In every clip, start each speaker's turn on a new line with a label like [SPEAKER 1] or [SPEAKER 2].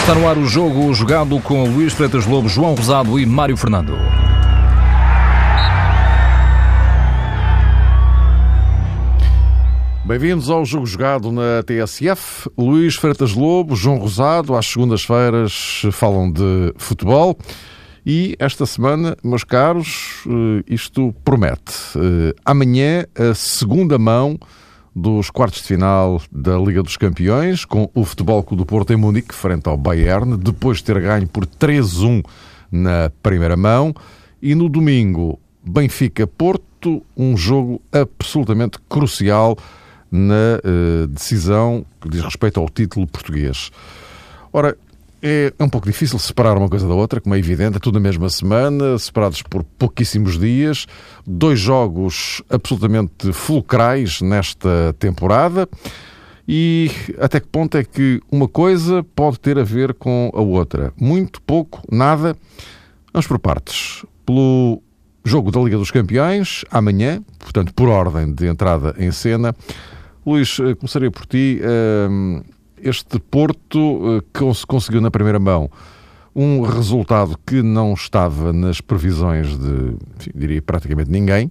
[SPEAKER 1] Está no ar o jogo jogado com Luís Freitas Lobo, João Rosado e Mário Fernando.
[SPEAKER 2] Bem-vindos ao Jogo Jogado na TSF. Luís Freitas Lobo, João Rosado, às segundas-feiras falam de futebol. E esta semana, meus caros, eh, isto promete. Eh, amanhã, a segunda mão dos quartos de final da Liga dos Campeões, com o Futebol Clube do Porto em Munique, frente ao Bayern, depois de ter ganho por 3-1 na primeira mão. E no domingo, Benfica-Porto, um jogo absolutamente crucial na uh, decisão que diz respeito ao título português. Ora, é, é um pouco difícil separar uma coisa da outra, como é evidente, é tudo na mesma semana, separados por pouquíssimos dias, dois jogos absolutamente fulcrais nesta temporada. E até que ponto é que uma coisa pode ter a ver com a outra? Muito, pouco, nada. Vamos por partes. Pelo jogo da Liga dos Campeões, amanhã, portanto, por ordem de entrada em cena. Luís, eh, começaria por ti. Uh, este Porto eh, que conseguiu na primeira mão um resultado que não estava nas previsões de, enfim, diria, praticamente ninguém.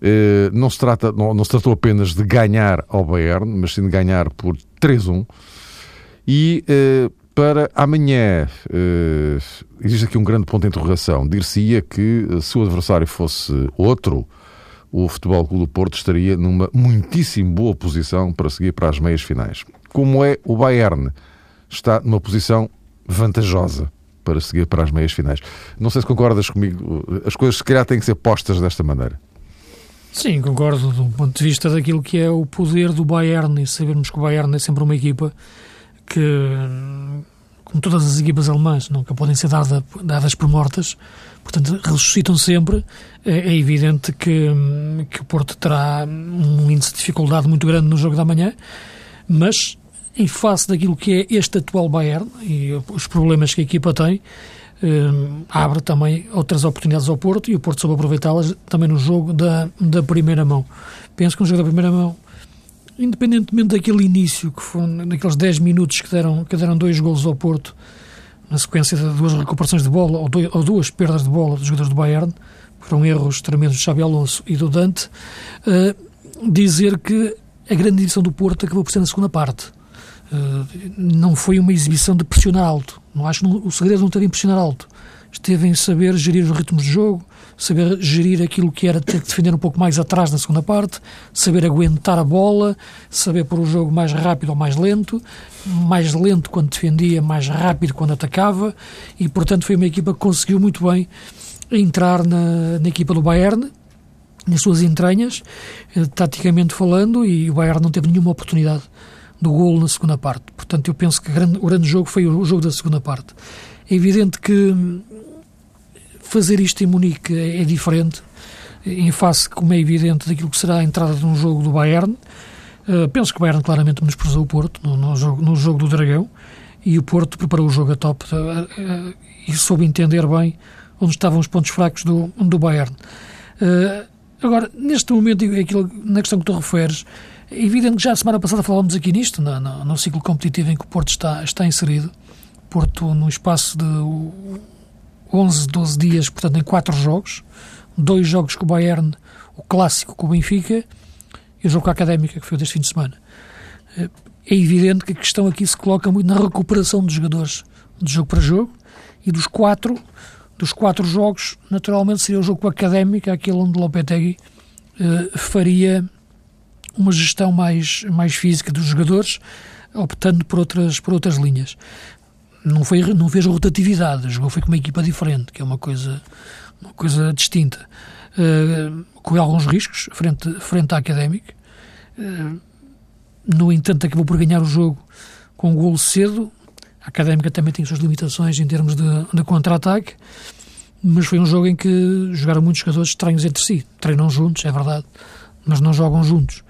[SPEAKER 2] Eh, não se, trata, não, não se tratou apenas de ganhar ao Bayern, mas sim de ganhar por 3-1. E eh, para amanhã, existe aqui um grande ponto de interrogação. Dir-se-ia que se o adversário fosse outro, o Futebol Clube do Porto estaria numa muitíssimo boa posição para seguir para as meias finais como é o Bayern. Está numa posição vantajosa para seguir para as meias finais. Não sei se concordas comigo, as coisas se calhar têm que ser postas desta maneira.
[SPEAKER 3] Sim, concordo do ponto de vista daquilo que é o poder do Bayern e sabermos que o Bayern é sempre uma equipa que, como todas as equipas alemãs, nunca podem ser dada, dadas por mortas, portanto ressuscitam sempre. É, é evidente que, que o Porto terá um índice de dificuldade muito grande no jogo da manhã, mas em face daquilo que é este atual Bayern e os problemas que a equipa tem, um, abre também outras oportunidades ao Porto e o Porto soube aproveitá-las também no jogo da, da primeira mão. Penso que no jogo da primeira mão, independentemente daquele início, que foram naqueles 10 minutos que deram, que deram dois golos ao Porto, na sequência de duas recuperações de bola ou, dois, ou duas perdas de bola dos jogadores do Bayern, foram erros tremendos de Xabi Alonso e do Dante, uh, dizer que a grande edição do Porto acabou por ser na segunda parte eh, não foi uma exibição de pressionar alto. Não acho o segredo não esteve em pressionar alto. Esteve em saber gerir os ritmos de jogo, saber gerir aquilo que era ter que defender um pouco mais atrás na segunda parte, saber aguentar a bola, saber pôr o jogo mais rápido ou mais lento, mais lento quando defendia, mais rápido quando atacava, e portanto foi uma equipa que conseguiu muito bem entrar na, na equipa do Bayern, nas suas entranhas, eh, taticamente falando, e o Bayern não teve nenhuma oportunidade do golo na segunda parte. Portanto, eu penso que grande, o grande jogo foi o jogo da segunda parte. É evidente que fazer isto em Munique é, é diferente, em face, como é evidente, daquilo que será a entrada de um jogo do Bayern. Uh, penso que o Bayern claramente menosprezou o Porto no, no, jogo, no jogo do Dragão e o Porto preparou o jogo a top uh, uh, e soube entender bem onde estavam os pontos fracos do, do Bayern. agora, neste momento, aquilo, na questão que tu referes, é evidente que já a semana passada falávamos aqui nisto, no, no, no, ciclo competitivo em que o Porto está, está inserido. Porto, no espaço de 11, 12 dias, portanto, em quatro jogos, dois jogos com o Bayern, o clássico com o Benfica e o jogo com a Académica, que foi deste fim de semana. É evidente que a questão aqui se coloca muito na recuperação dos jogadores de jogo para jogo e dos quatro, dos quatro jogos, naturalmente seria o jogo com a Académica, aquele onde o Lopetegui eh, faria uma gestão mais, mais física dos jogadores, optando por outras, por outras linhas. Não, foi, não fez rotatividade, jogou foi com uma equipa diferente, que é uma coisa, uma coisa distinta. Uh, com alguns riscos, frente, frente à Académica. Uh, no entanto, acabou por ganhar o jogo com um golo cedo. A Académica também tem suas limitações em termos de, de contra-ataque, mas foi um jogo em que jogaram muitos jogadores estranhos entre si. Treinam juntos, é verdade, mas não jogam juntos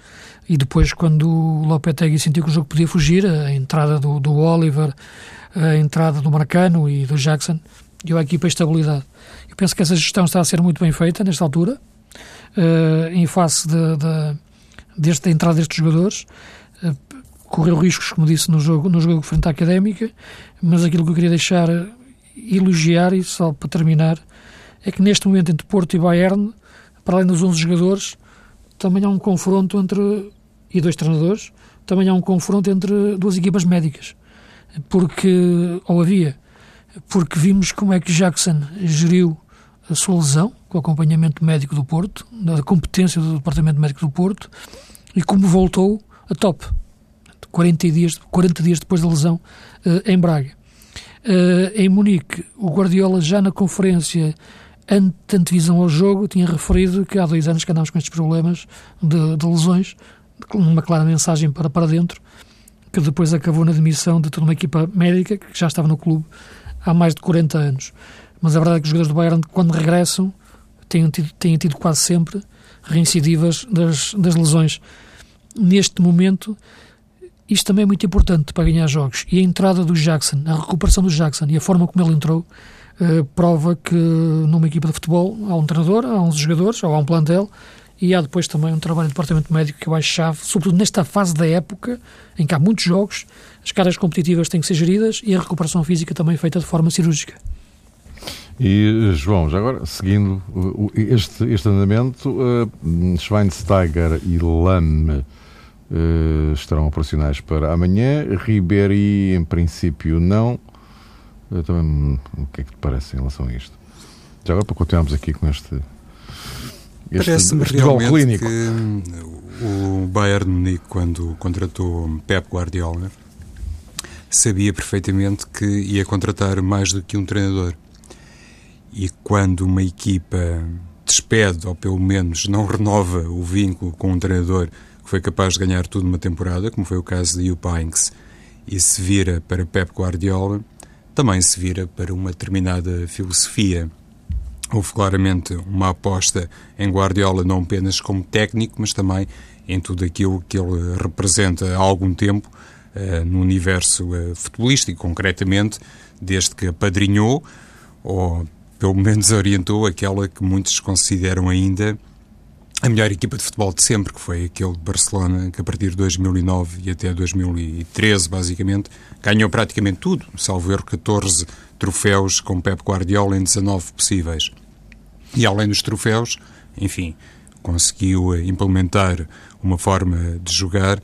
[SPEAKER 3] e depois quando o Lopetegui sentiu que o jogo podia fugir, a entrada do, do Oliver, a entrada do Marcano e do Jackson, deu à equipa estabilidade. Eu penso que essa gestão está a ser muito bem feita nesta altura, uh, em face de, de, deste, da entrada destes jogadores. Uh, correu riscos, como disse, no jogo, no jogo frente à Académica, mas aquilo que eu queria deixar elogiar, e só para terminar, é que neste momento entre Porto e Bayern, para além dos 11 jogadores, também há um confronto entre, e dois treinadores, também há um confronto entre duas equipas médicas. Porque, ou havia, porque vimos como é que Jackson geriu a sua lesão, com o acompanhamento médico do Porto, da competência do Departamento Médico do Porto, e como voltou a top, 40 dias, 40 dias depois da lesão uh, em Braga. Uh, em Munique, o Guardiola já na conferência ante antevisão ao jogo tinha referido que há dois anos que andamos com estes problemas de, de lesões, uma clara mensagem para, para dentro, que depois acabou na demissão de toda uma equipa médica que já estava no clube há mais de 40 anos. Mas a verdade é que os jogadores do Bayern, quando regressam, têm tido, têm tido quase sempre reincidivas das, das lesões. Neste momento, isto também é muito importante para ganhar jogos. E a entrada do Jackson, a recuperação do Jackson e a forma como ele entrou, uh, prova que numa equipa de futebol há um treinador, há uns jogadores, ou há um plantel, e há depois também um trabalho de departamento médico que eu acho chave, sobretudo nesta fase da época, em que há muitos jogos, as caras competitivas têm que ser geridas e a recuperação física também feita de forma cirúrgica.
[SPEAKER 2] E, João, já agora, seguindo este, este andamento, uh, Schweinsteiger e Lamme uh, estarão operacionais para amanhã. Ribéry, em princípio, não. Uh, também, o que é que te parece em relação a isto? Já agora, para continuarmos aqui com este.
[SPEAKER 4] este Parece-me realmente que o Bayern Munique, quando contratou Pep Guardiola, sabia perfeitamente que ia contratar mais do que um treinador. E quando uma equipa despede, ou pelo menos não renova o vínculo com um treinador que foi capaz de ganhar tudo numa temporada, como foi o caso de Heynckes, e se vira para Pep Guardiola, também se vira para uma determinada filosofia. Houve claramente uma aposta em Guardiola não apenas como técnico, mas também em tudo aquilo que ele representa há algum tempo uh, no universo uh, futebolístico, concretamente, desde que apadrinhou, ou pelo menos orientou aquela que muitos consideram ainda a melhor equipa de futebol de sempre, que foi aquele Barcelona, que a partir de 2009 e até 2013, basicamente, ganhou praticamente tudo, salvo erro 14 troféus com Pep Guardiola em 19 possíveis. E além dos troféus, enfim, conseguiu implementar uma forma de jogar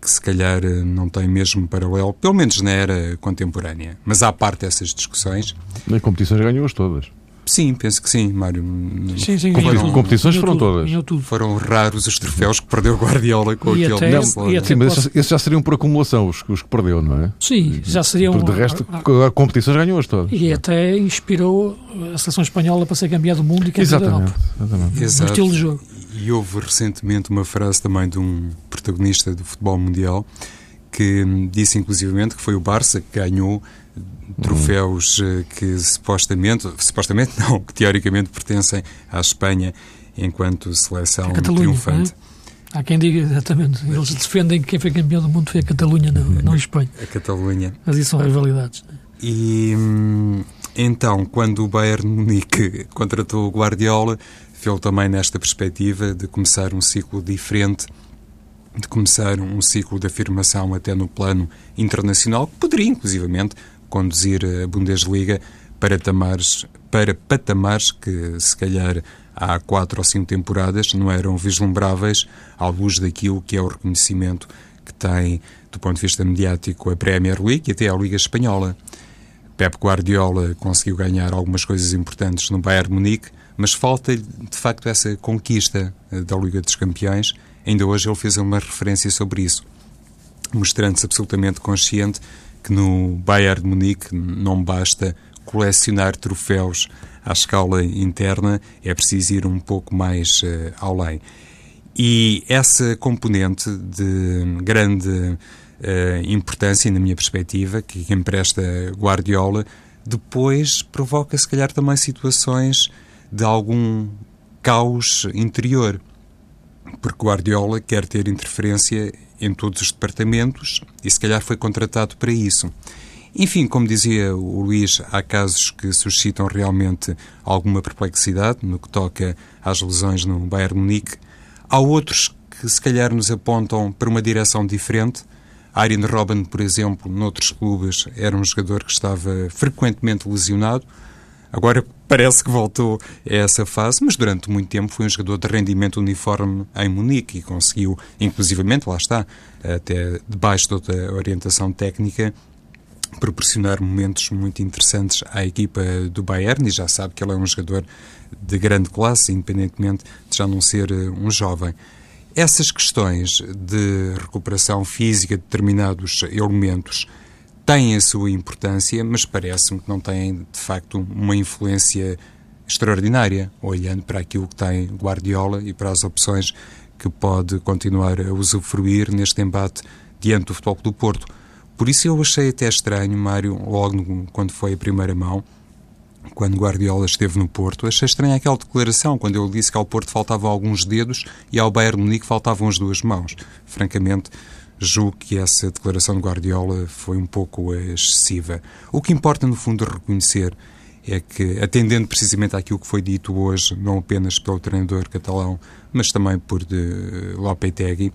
[SPEAKER 4] que se calhar não tem mesmo paralelo, pelo menos na era contemporânea. Mas à parte dessas discussões.
[SPEAKER 2] Nas competições ganhou-as todas.
[SPEAKER 4] Sim, penso que sim, Mário.
[SPEAKER 3] Sim, sim,
[SPEAKER 2] foram, competições foram todas.
[SPEAKER 4] Foram raros os troféus que perdeu o Guardiola com
[SPEAKER 3] e
[SPEAKER 4] aquele
[SPEAKER 3] até,
[SPEAKER 2] Sim, mas posso... esses já seriam por acumulação, os, os que perdeu, não é?
[SPEAKER 3] Sim, já seriam.
[SPEAKER 2] De resto, a, a competições ganhou-as todas.
[SPEAKER 3] E até inspirou a seleção espanhola para ser campeã do mundo e campeã da Europa. Exatamente. Exato. Estilo de jogo.
[SPEAKER 4] E houve recentemente uma frase também de um protagonista do futebol mundial que disse inclusivamente que foi o Barça que ganhou troféus eh, que supostamente, supostamente não, que teoricamente pertencem à Espanha enquanto seleção triunfante.
[SPEAKER 3] É? Há quem diga exatamente, eles defendem que quem foi campeão do mundo foi a Catalunha, não, não a Espanha.
[SPEAKER 4] A Catalunha.
[SPEAKER 3] Mas isso são rivalidades. É?
[SPEAKER 4] E hum, então, quando o Bayern Munique contratou o Guardiola, fez também nesta perspectiva de começar um ciclo diferente de começar um ciclo de afirmação até no plano internacional, que poderia, inclusivamente, conduzir a Bundesliga para, para patamares que, se calhar, há quatro ou cinco temporadas não eram vislumbráveis à luz daquilo que é o reconhecimento que tem, do ponto de vista mediático, a Premier League e até a Liga Espanhola. Pep Guardiola conseguiu ganhar algumas coisas importantes no Bayern Munique, mas falta de facto essa conquista eh, da Liga dos Campeões. Ainda hoje ele fez uma referência sobre isso, mostrando-se absolutamente consciente que no Bayern de Munique não basta colecionar troféus à escala interna, é preciso ir um pouco mais uh, além. E essa componente de grande uh, importância, na minha perspectiva, que empresta Guardiola, depois provoca, se calhar, também situações de algum caos interior. Porque Guardiola quer ter interferência em todos os departamentos e se calhar foi contratado para isso. Enfim, como dizia o Luís, há casos que suscitam realmente alguma perplexidade no que toca às lesões no Bayern Munique. Há outros que se calhar nos apontam para uma direção diferente. Arjen Robben, por exemplo, noutros clubes, era um jogador que estava frequentemente lesionado. Agora parece que voltou a essa fase, mas durante muito tempo foi um jogador de rendimento uniforme em Munique e conseguiu, inclusivamente, lá está, até debaixo de outra orientação técnica, proporcionar momentos muito interessantes à equipa do Bayern e já sabe que ele é um jogador de grande classe, independentemente de já não ser eh, um jovem. Essas questões de recuperação física de determinados elementos têm a sua importância, mas parece-me que não têm, de facto, uma influência extraordinária, olhando para aquilo que tem Guardiola e para as opções que pode continuar a usufruir neste embate diante do Futebol do Porto. Por isso eu achei até estranho, Mário, logo quando foi a primeira mão, quando Guardiola esteve no Porto, achei estranha aquela declaração, quando ele disse que ao Porto faltavam alguns dedos e ao Bayern Munique faltavam as duas mãos. Francamente, julgo que essa declaração de Guardiola foi um pouco excessiva. O que importa, no fundo, reconhecer é que, atendendo precisamente àquilo que foi dito hoje, não apenas pelo treinador catalão, mas também por de Lopetegui,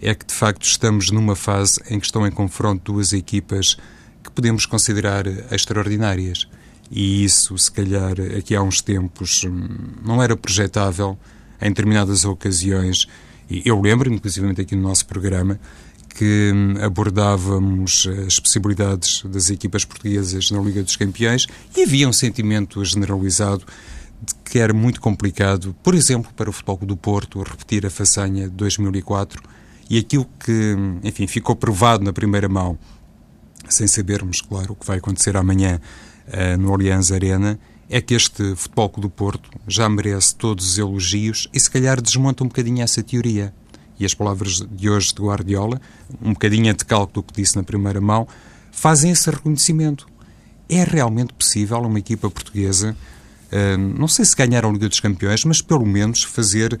[SPEAKER 4] é que, de facto, estamos numa fase em que estão em confronto duas equipas que podemos considerar extraordinárias e isso, se calhar, aqui há uns tempos hum, não era projetável em determinadas ocasiões. E eu lembro, inclusive aqui no nosso programa, que hum, abordávamos as possibilidades das equipas portuguesas na Liga dos Campeões e havia um sentimento generalizado de que era muito complicado, por exemplo, para o Futebol do Porto, repetir a façanha de 2004 e aquilo que, hum, enfim, ficou provado na primeira mão, sem sabermos, claro, o que vai acontecer amanhã uh, no Allianz Arena, é que este Futebol do Porto já merece todos os elogios e se calhar desmonta um bocadinho essa teoria. E as palavras de hoje de Guardiola, um bocadinho de cálculo do que disse na primeira mão, fazem esse reconhecimento. É realmente possível uma equipa portuguesa, uh, não sei se ganhar a Liga dos Campeões, mas pelo menos fazer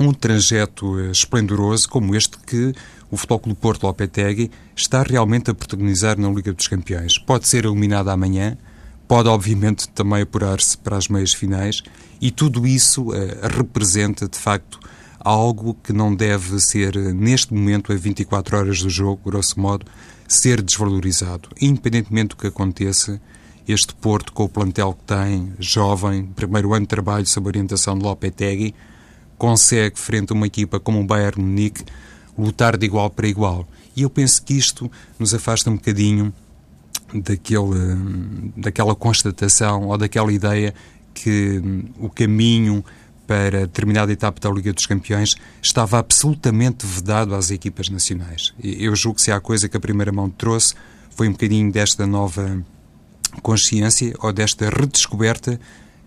[SPEAKER 4] um trajeto uh, esplendoroso como este que o Futebol Clube Porto Lopetegui está realmente a protagonizar na Liga dos Campeões. Pode ser eliminado amanhã, pode obviamente também apurar-se para as meias finais e tudo isso uh, representa de facto algo que não deve ser neste momento a 24 horas do jogo, grosso modo, ser desvalorizado. Independentemente do que aconteça, este Porto com o plantel que tem, jovem, primeiro ano de trabalho sob orientação de Lopetegui, consegue frente a uma equipa como o Bayern Munique lutar de igual para igual. E eu penso que isto nos afasta um bocadinho daquele, daquela constatação ou daquela ideia que o caminho para determinada etapa da Liga dos Campeões estava absolutamente vedado às equipas nacionais. Eu julgo que se há coisa que a primeira mão trouxe foi um bocadinho desta nova consciência ou desta redescoberta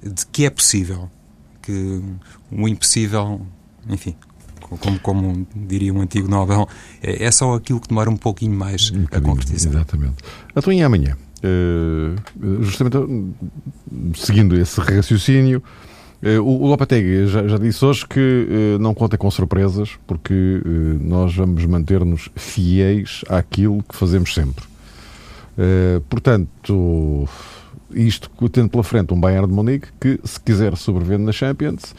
[SPEAKER 4] de que é possível, que o impossível, enfim, como, como diria um antigo Nobel, é, é só aquilo que demora um pouquinho mais um a concretizar.
[SPEAKER 2] Exatamente. Então, e amanhã? Uh, justamente seguindo esse raciocínio, o, o Lopetegui já, já, disse hoje que uh, não conta com surpresas, porque nós vamos manter-nos fiéis àquilo que fazemos sempre. portanto, isto tendo pela frente um Bayern de Munique que, se quiser sobreviver na Champions,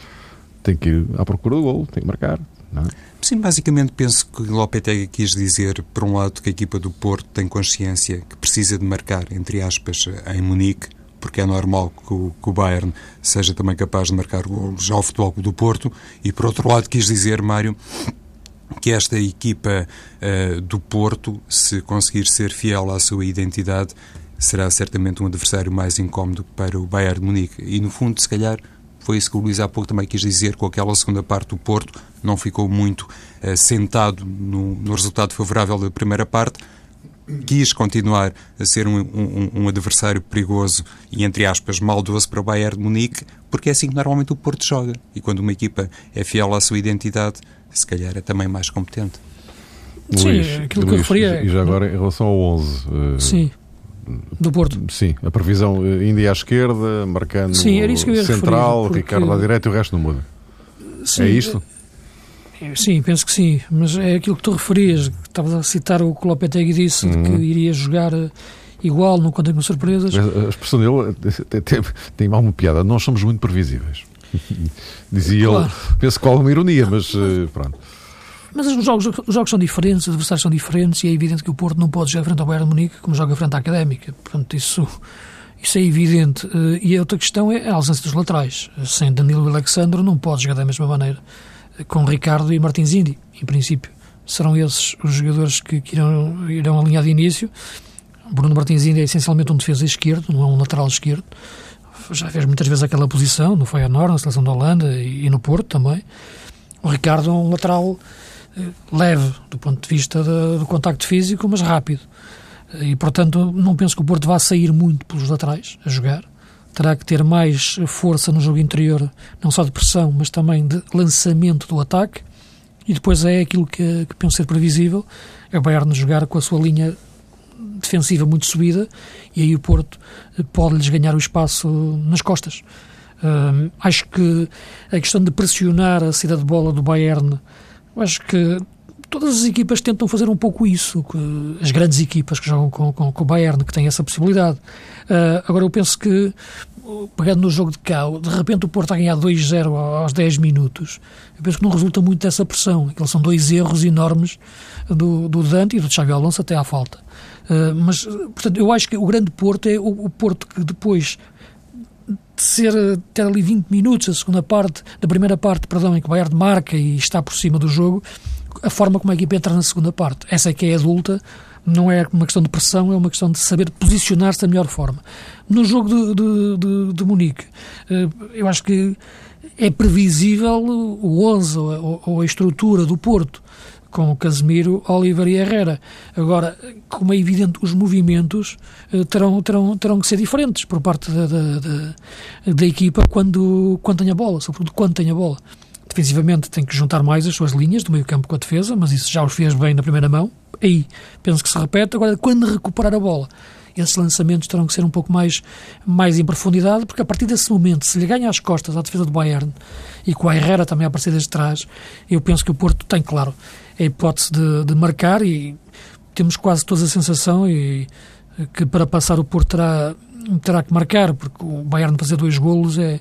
[SPEAKER 2] tem que ir à procura do gol, tem que marcar, é?
[SPEAKER 4] Sim, basicamente penso que Lopetegui quis dizer, por um lado, que a equipa do Porto tem consciência que precisa de marcar, entre aspas, em Munique, porque é normal que o, que o Bayern seja também capaz de marcar golos ao futebol do Porto, e por outro lado quis dizer, Mário, que esta equipa uh, do Porto, se conseguir ser fiel à sua identidade, será certamente um adversário mais incómodo para o Bayern de Munique. E no fundo, se calhar, foi isso que o Luís há pouco também quis dizer com aquela segunda parte do Porto, não ficou muito uh, sentado no, no, resultado favorável da primeira parte, quis continuar a ser um, um, um, adversário perigoso e, entre aspas, maldoso para o Bayern de Munique, porque é assim que normalmente o Porto joga. E quando uma equipa é fiel à sua identidade, se calhar é também mais competente.
[SPEAKER 3] Sim, Luís, aquilo Luís, que eu referia.
[SPEAKER 2] E já agora, em relação ao 11. Uh,
[SPEAKER 3] eh, Sim do Porto.
[SPEAKER 2] Sim, a previsão ainda à esquerda, marcando Sim, era isso que eu ia central, referir, porque... Ricardo à direita e o resto não muda. Sim, é isto?
[SPEAKER 3] É, sim, penso que sim, mas é aquilo que tu referias, estavas a citar o que o Lopetegui disse, uhum. de que uhum. iria jogar igual, não contem com surpresas.
[SPEAKER 2] A expressão dele tem, tem, tem mal uma piada. Nós somos muito previsíveis. Dizia claro. ele, penso qual uma ironia, mas uh, pronto.
[SPEAKER 3] Mas os jogos, os jogos são diferentes, os adversários são diferentes e é evidente que o Porto não pode jogar frente ao Bayern de Munique como joga frente à Académica. Portanto, isso, isso é evidente. Eh, e a outra questão é a ausência dos laterais. Sem Danilo e Alexandre não pode jogar da mesma maneira. Com Ricardo e Martins Indi, em princípio. Serão esses os jogadores que, que irão, irão alinhar de início. Bruno Martins Indi é essencialmente um defesa esquerdo, não é um lateral esquerdo já fez muitas vezes aquela posição, no Feyenoord, na seleção da Holanda e, e no Porto também. O Ricardo é um lateral eh, leve do ponto de vista de, do contacto físico, mas rápido. E, portanto, não penso que o Porto vá sair muito pelos laterais a jogar. Terá que ter mais força no jogo interior, não só de pressão, mas também de lançamento do ataque. E depois é aquilo que, que penso ser previsível, é o Bayern jogar com a sua linha defensiva muito subida e aí o Porto eh, pode-lhes ganhar o espaço nas costas. Uh, acho que a questão de pressionar a saída de bola do Bayern, acho que todas as equipas tentam fazer um pouco isso, as grandes equipas que jogam com, com, com o Bayern, que têm essa possibilidade. Uh, agora, eu penso que, pegando no jogo de cá, de repente o Porto a ganhar 2-0 aos 10 minutos, eu penso que não resulta muito dessa pressão. Aqueles são dois erros enormes do, do Dante e do Xavi Alonso até à falta. Uh, mas, portanto, eu acho que o grande Porto é o, o Porto que depois de ser ter ali 20 minutos, a segunda parte, da primeira parte, perdão, em que o Bayern marca e está por cima do jogo, a forma como a equipa entra na segunda parte. Essa é que é adulta, não é uma questão de pressão, é uma questão de saber posicionar-se da melhor forma. No jogo de, de, de, de Munique, uh, eu acho que é previsível o 11 ou, a estrutura do Porto com o Casemiro, Oliver e Herrera. Agora, como é evidente, os movimentos uh, terão, terão, terão que ser diferentes por parte da, da, da, da, equipa quando, quando tem a bola, sobretudo quando tem a bola. Defensivamente tem que juntar mais as suas linhas do meio campo com a defesa, mas isso já os fez bem na primeira mão. Aí penso que se repete. Agora, quando recuperar a bola, esses lançamentos terão que ser um pouco mais, mais em profundidade, porque a partir desse momento, se lhe ganha as costas à defesa do Bayern e com a Herrera também a aparecer desde trás, eu penso que o Porto tem, claro, a hipótese de, de marcar e temos quase toda a sensação e, que para passar o Porto terá, terá que marcar, porque o Bayern fazer dois golos é,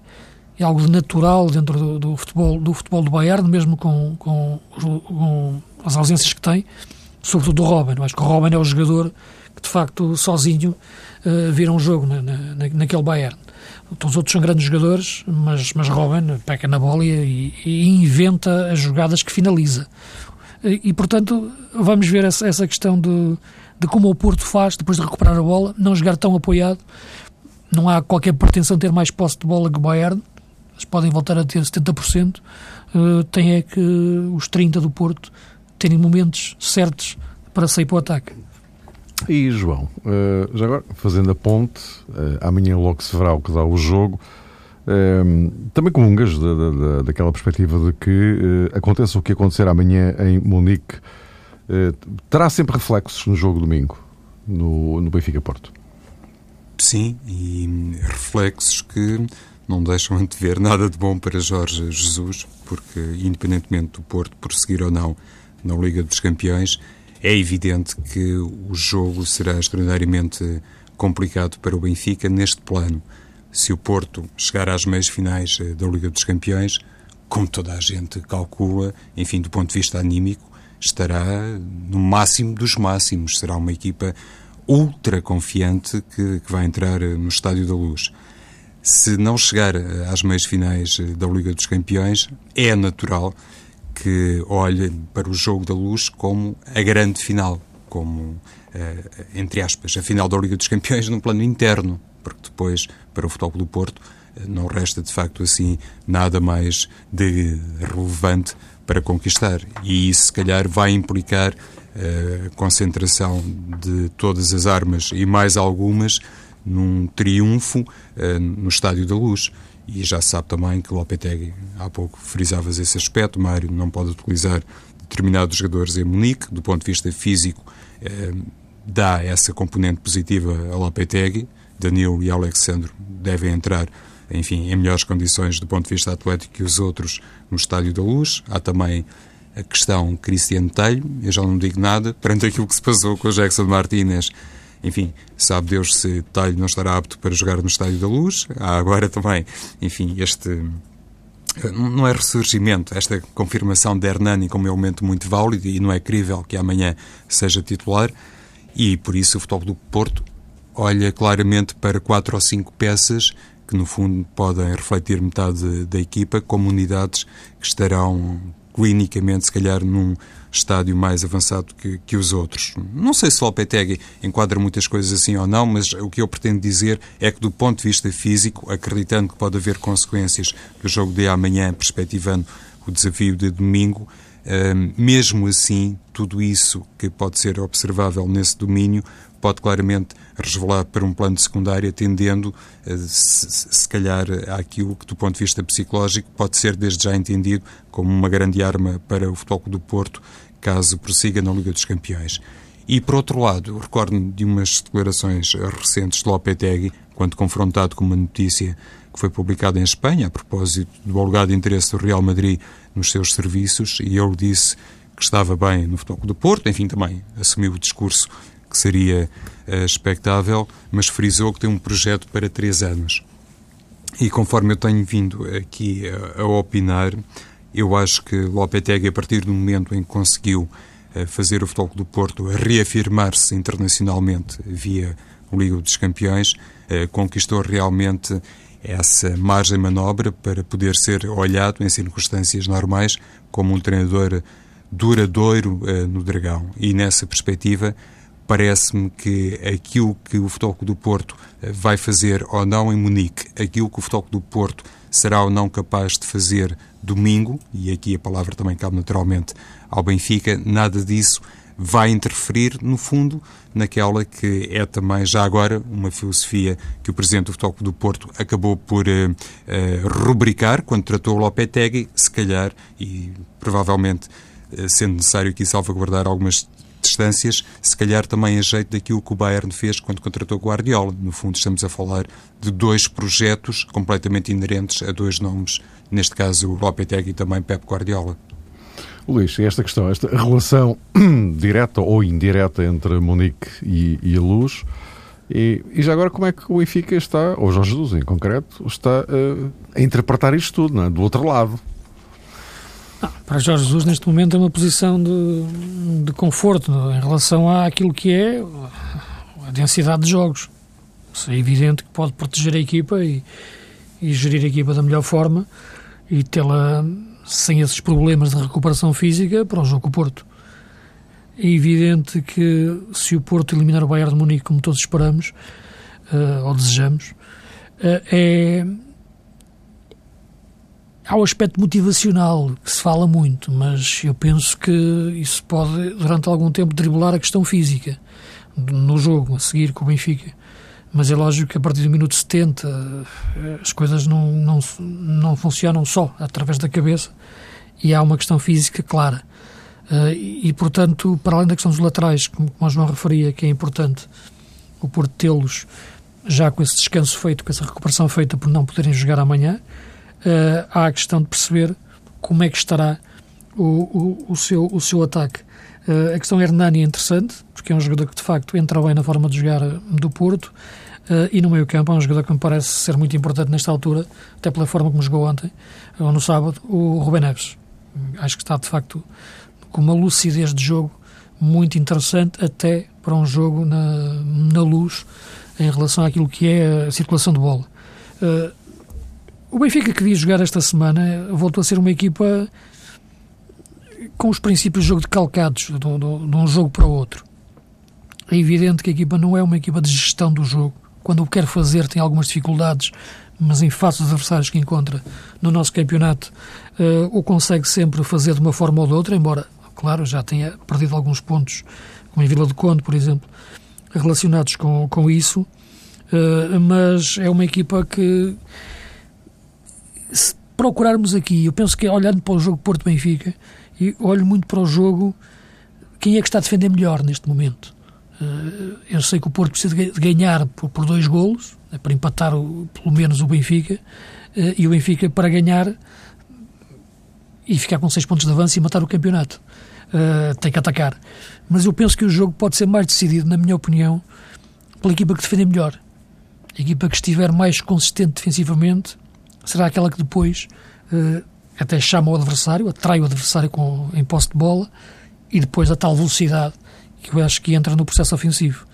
[SPEAKER 3] é algo natural dentro do, do, futebol, do futebol do Bayern, mesmo com, com, com, as ausências que tem, sobretudo do Robin. Acho que o Robin é o jogador que, de facto, sozinho uh, vira um jogo na, na, naquele Bayern. Todos os outros são grandes jogadores, mas, mas Robin peca na bola e, e inventa as jogadas que finaliza. E, portanto, vamos ver essa, essa questão de, de como o Porto faz depois de recuperar a bola, não jogar tão apoiado. Não há qualquer pretensão de ter mais posse de bola que o Bayern, eles podem voltar a ter 70%. Uh, tem é que os 30% do Porto terem momentos certos para sair para o ataque.
[SPEAKER 2] E João, uh, já agora, fazendo a ponte, uh, amanhã logo se verá o que dá o jogo. Um, também comungas da, da, daquela perspectiva de que uh, aconteça o que acontecer amanhã em Munique, uh, terá sempre reflexos no jogo domingo, no, no Benfica Porto.
[SPEAKER 4] Sim, e reflexos que não deixam de ver nada de bom para Jorge Jesus, porque independentemente do Porto prosseguir ou não na Liga dos Campeões, é evidente que o jogo será extraordinariamente complicado para o Benfica neste plano se o Porto chegar às meias finais eh, da Liga dos Campeões, como toda a gente calcula, enfim, do ponto de vista anímico, estará no máximo dos máximos. Será uma equipa ultra confiante que, que vai entrar eh, no Estádio da Luz. Se não chegar eh, às meias finais da Liga dos Campeões, é natural que olhe para o jogo da Luz como a grande final, como, entre aspas, a final da Liga dos Campeões num plano interno, porque depois para o Futebol do Porto, eh, não resta de facto assim nada mais de relevante para conquistar. E isso, se calhar, vai implicar a eh, concentração de todas as armas e mais algumas num triunfo uh, no Estádio da Luz. E já se sabe também que Lopetegui, há pouco frisavas esse aspecto, Mário não pode utilizar determinados jogadores em Munique, do ponto de vista físico, uh, dá essa componente positiva a Lopetegui, Danilo e Alexandre devem entrar, enfim, em melhores condições do ponto de vista atlético que os outros no Estádio da Luz. Há também a questão Cristiano Telho, eu já não digo nada, perante aquilo que se passou com o Jackson Martínez, enfim, sabe Deus se Talho não estará apto para jogar no Estádio da Luz. Há agora também, enfim, este não é ressurgimento, esta confirmação de Hernani como elemento muito válido e não é crível que amanhã seja titular e por isso o Futebol do Porto olha claramente para quatro ou cinco peças que no fundo podem refletir metade da equipa como unidades que estarão clinicamente, se calhar, num estádio mais avançado que, que os outros. Não sei se o Lopetegui enquadra muitas coisas assim ou não, mas o que eu pretendo dizer é que, do ponto de vista físico, acreditando que pode haver consequências do jogo de amanhã, perspectivando o desafio de domingo, mesmo assim, tudo isso que pode ser observável nesse domínio pode claramente resvalar para um plano secundário, atendendo, se, se calhar, àquilo que, do ponto de vista psicológico, pode ser desde já entendido como uma grande arma para o Futebol do Porto, caso prossiga na Liga dos Campeões. E, por outro lado, recordo-me de umas declarações recentes de Lopetegui, quando confrontado com uma notícia que foi publicada em Espanha a propósito do alegado interesse do Real Madrid nos seus serviços, e ele disse que estava bem no Futebol do Porto, enfim, também assumiu o discurso que seria uh, expectável, mas frisou que tem um projeto para três anos. E conforme eu tenho vindo aqui a, a opinar, eu acho que Lopetegui, a partir do momento em que conseguiu uh, fazer o Futebol do Porto reafirmar-se internacionalmente via o Liga dos Campeões, uh, conquistou realmente essa margem de manobra para poder ser olhado em circunstâncias normais como um treinador duradouro uh, no Dragão. E nessa perspectiva, parece-me que aquilo que o Futebol do Porto eh, vai fazer ou não em Munique, aquilo que o Futebol do Porto será ou não capaz de fazer domingo, e aqui a palavra também cabe naturalmente ao Benfica, nada disso vai interferir, no fundo, naquela que é também, já agora, uma filosofia que o Presidente do Futebol do Porto acabou por uh, uh, rubricar quando tratou o Lopetegui, se calhar, e provavelmente uh, sendo necessário aqui salvaguardar algumas distâncias, se calhar também a jeito daquilo que o Bayern fez quando contratou Guardiola. No fundo, estamos a falar de dois projetos completamente inerentes a dois nomes, neste caso o Lopetegui e também Pep Guardiola.
[SPEAKER 2] Luís, esta questão, esta relação direta ou indireta entre Munique e, e a Luz, e, e, já agora como é que o Benfica está, ou Jorge Jesus em concreto, está uh, a interpretar isto tudo, é? do outro lado?
[SPEAKER 3] Não, para Jorge Jesus, neste momento, é uma posição de, de conforto em relação àquilo que é a densidade de jogos. É evidente que pode proteger a equipa e, e gerir a equipa da melhor forma e tê-la sem esses problemas de recuperação física para o jogo com o Porto. É evidente que se o Porto eliminar o Bayern de Munique, como todos esperamos uh, ou desejamos, uh, é Há o aspecto motivacional que se fala muito, mas eu penso que isso pode, durante algum tempo, driblar a questão física no jogo, a seguir com o Benfica. Mas é lógico que a partir do minuto 70 eh, as coisas não, não, não funcionam só através da cabeça e há uma questão física clara. Eh, e, portanto, para além da questão dos laterais, como o João referia, que é importante o Porto tê-los já com esse descanso feito, com essa recuperação feita por não poderem jogar amanhã, uh, há a questão de perceber como é que estará o, o, o seu, o seu ataque. Uh, a questão Hernani é interessante, porque é um jogador que de facto entra bem na forma de jogar do Porto. Uh, e no meio campo é um jogador que me parece ser muito importante nesta altura, até pela forma como jogou ontem, ou no sábado, o Rubén Neves. Acho que está de facto com uma lucidez de jogo muito interessante, até para um jogo na, na luz em relação àquilo que é a circulação de bola. Uh, o Benfica que vi jogar esta semana voltou a ser uma equipa com os princípios de jogo decalcados de, de, de um jogo para o outro. É evidente que a equipa não é uma equipa de gestão do jogo. Quando o quer fazer tem algumas dificuldades, mas em face dos adversários que encontra no nosso campeonato, uh, o consegue sempre fazer de uma forma ou de outra, embora, claro, já tenha perdido alguns pontos, como em Vila do Conde, por exemplo, relacionados com, com isso. Uh, mas é uma equipa que se procurarmos aqui, eu penso que olhando para o jogo Porto-Benfica, e olho muito para o jogo, quem é que está a defender melhor neste momento? Eh, eu sei que o Porto precisa de ganhar por, dois golos, né, para empatar pelo menos o Benfica, eh, e o Benfica para ganhar e ficar com seis pontos de avanço e matar o campeonato. Uh, tem que atacar. Mas eu penso que o jogo pode ser mais decidido, na minha opinião, pela equipa que defender melhor. A equipa que estiver mais consistente defensivamente será aquela que depois até chama o adversário, atrai o adversário com, em posse de bola e depois a tal velocidade que eu acho que entra no processo ofensivo.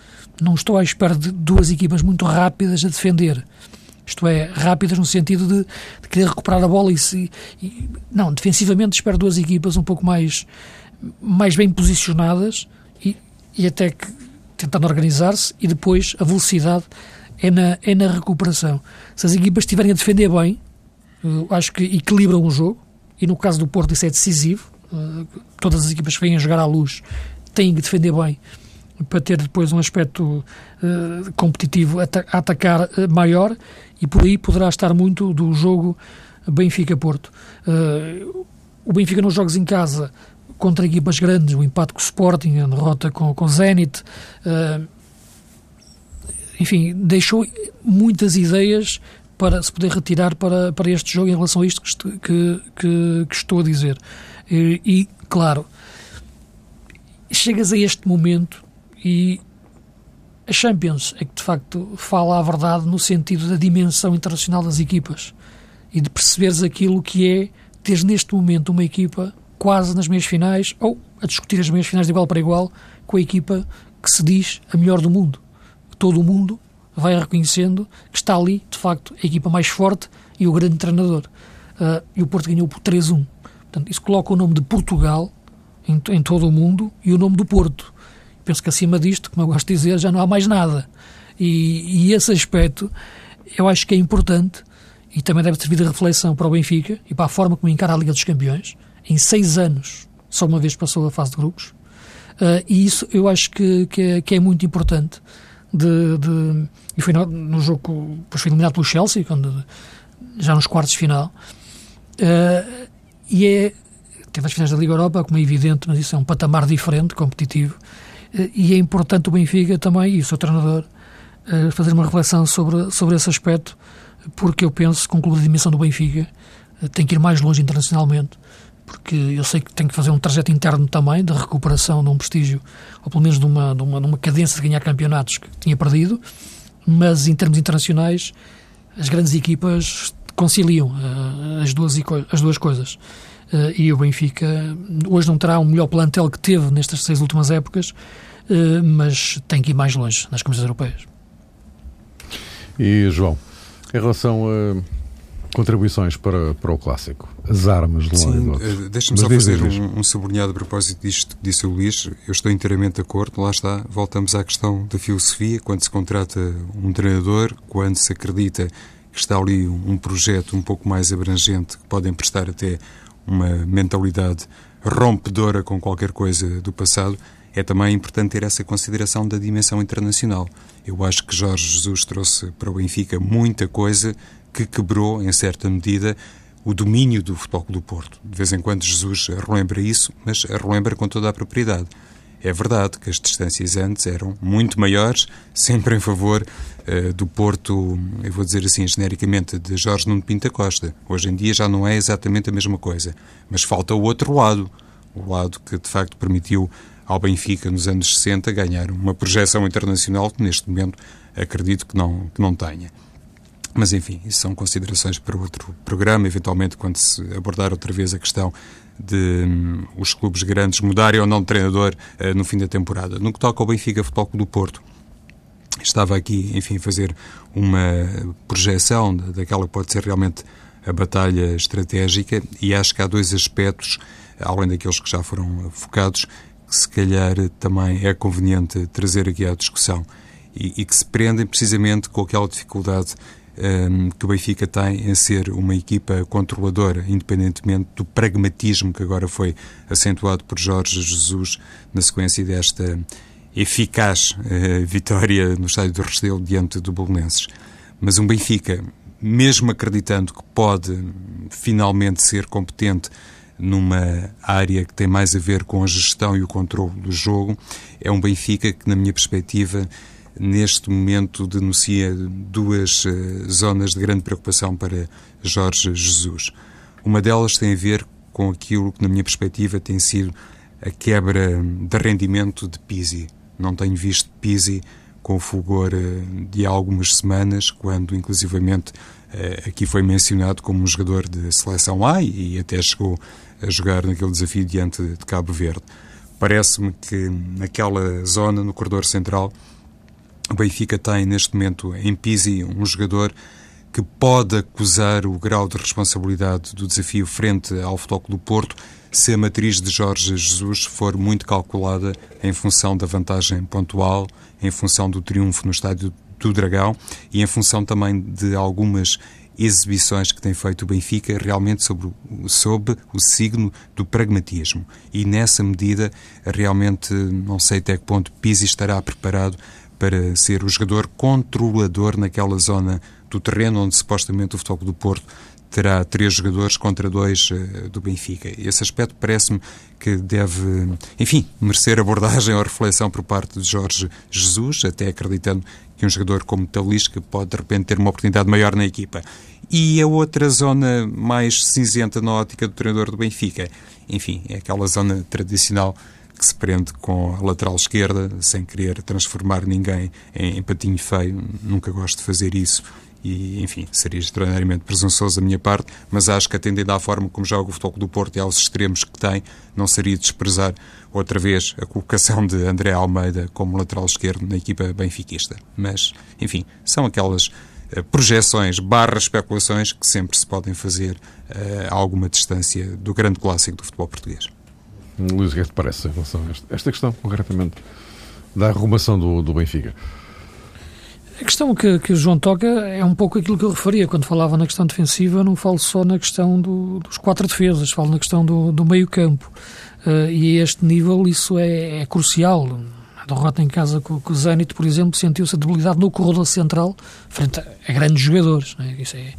[SPEAKER 3] Não estou à espera de duas equipas muito rápidas a defender. Isto é, rápidas no sentido de, de querer recuperar a bola e, se, e, Não, defensivamente espero duas equipas um pouco mais, mais bem posicionadas e, e até que tentando organizar-se e depois a velocidade é na, é na recuperação. Se as equipas estiverem a defender bem, acho que equilibram o jogo e no caso do Porto isso é decisivo. Uh, todas as equipas que vêm a jogar à luz têm que defender bem para ter depois um aspecto uh, competitivo a, a atacar uh, maior e por aí poderá estar muito do jogo Benfica-Porto. o Benfica nos jogos em casa contra equipas grandes, o empate com o Sporting, a derrota com o Zenit, enfim, deixou muitas ideias para se poder retirar para, para este jogo em relação a isto que, que, que, que estou a dizer. E, e, claro, chegas a este momento e a Champions é que de facto fala a verdade no sentido da dimensão internacional das equipas e de perceberes aquilo que é teres neste momento uma equipa quase nas meias finais ou a discutir as meias finais de igual para igual com a equipa que se diz a melhor do mundo. Todo o mundo vai reconhecendo que está ali, de facto, a equipa mais forte e o grande treinador. Uh, e o Porto ganhou por 3-1. Portanto, isso coloca o nome de Portugal em, em, todo o mundo e o nome do Porto. Penso que acima disto, como eu gosto de dizer, já não há mais nada. E, e esse aspecto eu acho que é importante e também deve servir de reflexão para o Benfica e para a forma como encara a Liga dos Campeões. Em seis anos, só uma vez passou a fase de grupos. Uh, e isso eu acho que, que, é, que é muito importante de, de e foi no, no jogo, depois foi eliminado pelo Chelsea, quando, já nos quartos de final. Uh, e é, teve as finais da Liga Europa, como é evidente, mas isso é um patamar diferente, competitivo. Uh, e é importante o Benfica também, e o seu treinador, uh, fazer uma reflexão sobre, sobre esse aspecto, porque eu penso que um clube de dimensão do Benfica tem que ir mais longe internacionalmente porque eu sei que tem que fazer um trajeto interno também de recuperação de um prestígio, ou pelo menos de uma, de uma, de uma cadência de ganhar campeonatos que tinha perdido, mas em termos internacionais as grandes equipas conciliam uh, as, duas, as duas coisas. Uh, e o Benfica hoje não terá o melhor plantel que teve nestas seis últimas épocas, uh, mas tem que ir mais longe nas competições europeias.
[SPEAKER 2] E João, em relação a contribuições para, para o clássico, as armas de
[SPEAKER 4] Sim, eh, deixa-me só fazer um, um sublinhado a propósito disto que disse o Luís. Eu estou inteiramente de acordo, lá está, voltamos à questão da filosofia, quando se contrata um treinador, quando se acredita que está ali um projeto um pouco mais abrangente, que pode emprestar até uma mentalidade rompedora com qualquer coisa do passado, é também importante ter essa consideração da dimensão internacional. Eu acho que Jorge Jesus trouxe para o Benfica muita coisa que quebrou, em certa medida, o domínio do Futebol do Porto. De vez em quando Jesus relembra isso, mas relembra com toda a propriedade. É verdade que as distâncias antes eram muito maiores, sempre em favor uh, do Porto, eu vou dizer assim genericamente, de Jorge Nuno Pinta Costa. Hoje em dia já não é exatamente a mesma coisa. Mas falta o outro lado, o lado que de facto permitiu ao Benfica nos anos 60 ganhar uma projeção internacional que neste momento acredito que não, que não tenha. Mas, enfim, isso são considerações para outro programa, eventualmente quando se abordar outra vez a questão de um, os clubes grandes mudarem ou não de treinador uh, no fim da temporada. No que toca ao Benfica Futebol Clube do Porto, estava aqui, enfim, a fazer uma projeção daquela que pode ser realmente a batalha estratégica e acho que há dois aspectos, além daqueles que já foram focados, que se calhar também é conveniente trazer aqui à discussão e, e que se prendem precisamente com aquela dificuldade um, ehm, que o Benfica tem em ser uma equipa controladora, independentemente do pragmatismo que agora foi acentuado por Jorge Jesus na sequência desta eficaz uh, vitória no estádio do Restelo diante do Bolonenses. Mas um Benfica, mesmo acreditando que pode finalmente ser competente numa área que tem mais a ver com a gestão e o controle do jogo, é um Benfica que, na minha perspectiva, neste momento denuncia duas uh, zonas de grande preocupação para Jorge Jesus. Uma delas tem a ver com aquilo que, na minha perspectiva, tem sido a quebra de rendimento de Pisi. Não tenho visto Pisi com o fulgor de algumas semanas, quando inclusivamente aqui foi mencionado como um jogador de seleção A e até chegou a jogar naquele desafio diante de Cabo Verde. Parece-me que naquela zona, no corredor central, o Benfica tem neste momento em Pisi um jogador que pode acusar o grau de responsabilidade do desafio frente ao Futebol do Porto se a matriz de Jorge Jesus for muito calculada em função da vantagem pontual, em função do triunfo no estádio do Dragão e em função também de algumas exibições que tem feito o Benfica realmente sobre, sob o signo do pragmatismo. E nessa medida, realmente não sei até que ponto Pizzi estará preparado para ser o jogador controlador naquela zona do terreno onde supostamente o Futebol do Porto terá três jogadores contra dois uh, do Benfica. Esse aspecto parece-me que deve, enfim, merecer abordagem ou reflexão por parte de Jorge Jesus, até acreditando que um jogador como Talisca pode de repente ter uma oportunidade maior na equipa. E a outra zona mais cinzenta na ótica do treinador do Benfica, enfim, é aquela zona tradicional que se prende com a lateral esquerda, sem querer transformar ninguém em, em patinho feio. Nunca gosto de fazer isso e, enfim, seria extraordinariamente presunçoso da minha parte, mas acho que atendendo à forma como joga o Futebol do Porto e aos extremos que tem, não seria desprezar outra vez a colocação de André Almeida como lateral esquerdo na equipa benfiquista. Mas, enfim, são aquelas uh, projeções barra especulações que sempre se podem fazer uh, a alguma distância do grande clássico do futebol português.
[SPEAKER 2] Luís, o que é que te parece em relação a esta questão, concretamente, da arrumação do, do Benfica?
[SPEAKER 3] A questão que, que o João toca é um pouco aquilo que eu referia quando falava na questão defensiva, não falo só na questão do, dos quatro defesas, falo na questão do, do meio campo. Uh, e a este nível isso é, é crucial. A derrota em casa com, com o Zenit, por exemplo, sentiu-se a debilidade no corredor central frente a, a grandes jogadores. Né? Isso é,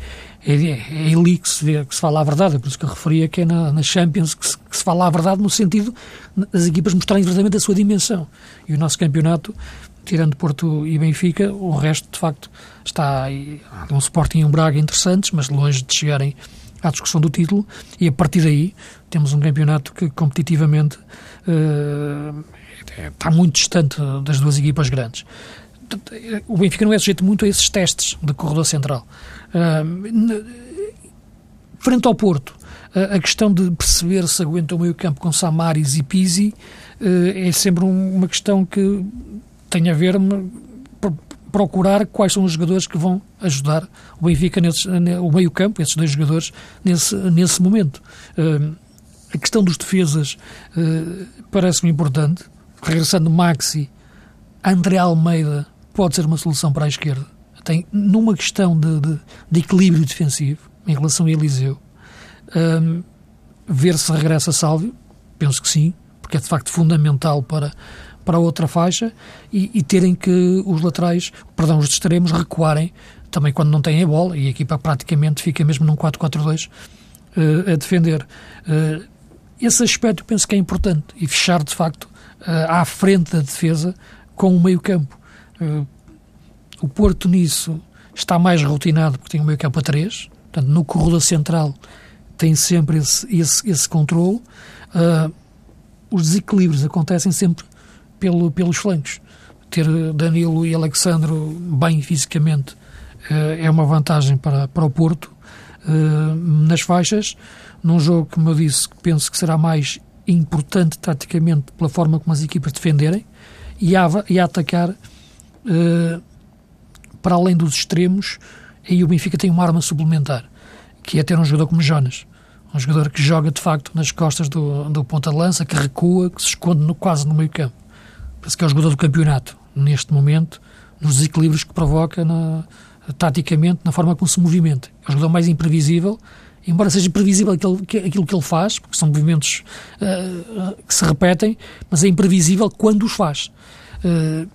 [SPEAKER 3] é, é, ali que se, vê, que se fala a verdade. É por isso que eu referia que é na, na Champions que se, que se fala a verdade no sentido das equipas mostrarem verdadeiramente a sua dimensão. E o nosso campeonato tirando Porto e Benfica, o resto, de facto, está aí. Um Sporting e um Braga interessantes, mas longe de chegarem à discussão do título, e a partir daí temos um campeonato que competitivamente uh, está muito distante das duas equipas grandes. O Benfica não é sujeito muito a esses testes de corredor central. Frente ao Porto, a questão de perceber se aguenta o meio campo com Samaris e Pisi uh, é sempre uma questão que tem a ver procurar quais são os jogadores que vão ajudar o Benfica, nesse, o meio campo, esses dois jogadores, nesse, nesse momento. A questão dos defesas uh, parece-me importante. Regressando Maxi, André Almeida pode ser uma solução para a esquerda. Tem, numa questão de, de, de equilíbrio defensivo, em relação a Eliseu, um, ver se regressa Sálvio, penso que sim, porque é de facto fundamental para, para outra faixa e, e, terem que os laterais, perdão, os extremos recuarem também quando não têm a bola e a equipa praticamente fica mesmo num 4-4-2 uh, eh, a defender. Uh, esse aspecto penso que é importante e fechar de facto uh, à frente da defesa com o meio campo. O Porto nisso está mais rotinado porque tem o meio campo a 3, portanto no corredor central tem sempre esse, esse, esse controle. os desequilíbrios acontecem sempre pelo, pelos flancos. Ter Danilo e Alexandro bem fisicamente eh, é uma vantagem para, para o Porto eh, nas faixas, num jogo, como eu disse, penso que será mais importante taticamente pela forma como as equipas defenderem e a, e a atacar uh, para além dos extremos aí o Benfica tem uma arma suplementar que é ter um jogador como Jonas um jogador que joga de facto nas costas do, do ponta-lança, que recua, que se esconde no, quase no meio campo parece que é o jogador do campeonato, neste momento, nos desequilíbrios que provoca na, taticamente, na forma como se movimenta. É o jogador mais imprevisível, embora seja previsível aquilo que, aquilo que ele faz, porque são movimentos uh, que se repetem, mas é imprevisível quando os faz. Uh,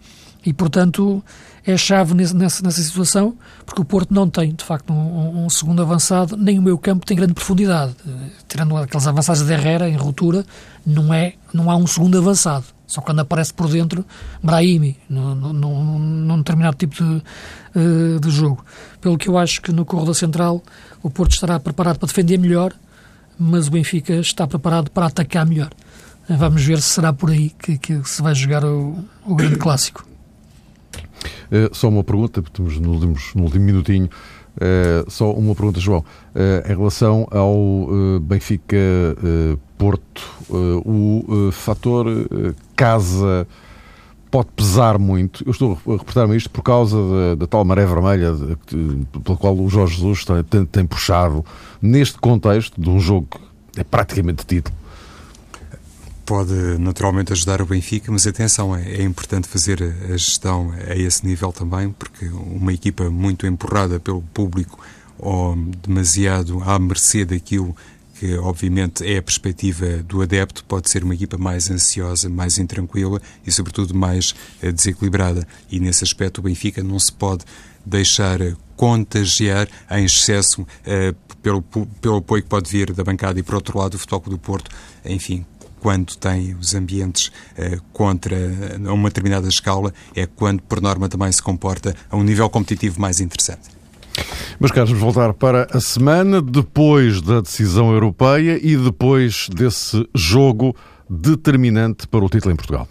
[SPEAKER 3] e, portanto, é chave nessa, nessa, situação, porque o Porto não tem, de facto, um, um segundo avançado, nem o meio campo tem grande profundidade. Uh, tirando aqueles avançados de Herrera, em ruptura, não, é, não há um segundo avançado. Só quando aparece por dentro Brahimi, num, num, determinado tipo de, uh, de jogo. Pelo que eu acho que no corredor central o Porto estará preparado para defender melhor, mas o Benfica está preparado para atacar melhor. Vamos ver se será por aí que, que se vai jogar o, o grande clássico.
[SPEAKER 2] Uh, só uma pergunta, estamos no no último minutinho. Uh, só uma pergunta, João. Uh, em relação ao Benfica-Porto, o fator casa pode pesar muito. Eu estou a reportar-me isto por causa da, da, tal maré vermelha de, pela qual o Jorge Jesus tem, tem, tem, puxado neste contexto de um jogo que é praticamente título.
[SPEAKER 4] Pode naturalmente ajudar o Benfica, mas atenção, é, é importante fazer a gestão a esse nível também, porque uma equipa muito empurrada pelo público ou demasiado à mercê daquilo que obviamente é a perspectiva do adepto, pode ser uma equipa mais ansiosa, mais intranquila e, sobretudo, mais uh, desequilibrada. E nesse aspecto, o Benfica não se pode deixar uh, contagiar em excesso uh, pelo, pelo apoio que pode vir da bancada e, por outro lado, o Futebol do Porto, enfim, quando tem os ambientes contra uma determinada escala, é quando, por norma, também se comporta a um nível competitivo mais interessante.
[SPEAKER 2] Mas caros, vamos voltar para a semana depois da decisão europeia e depois desse jogo determinante para o título em Portugal.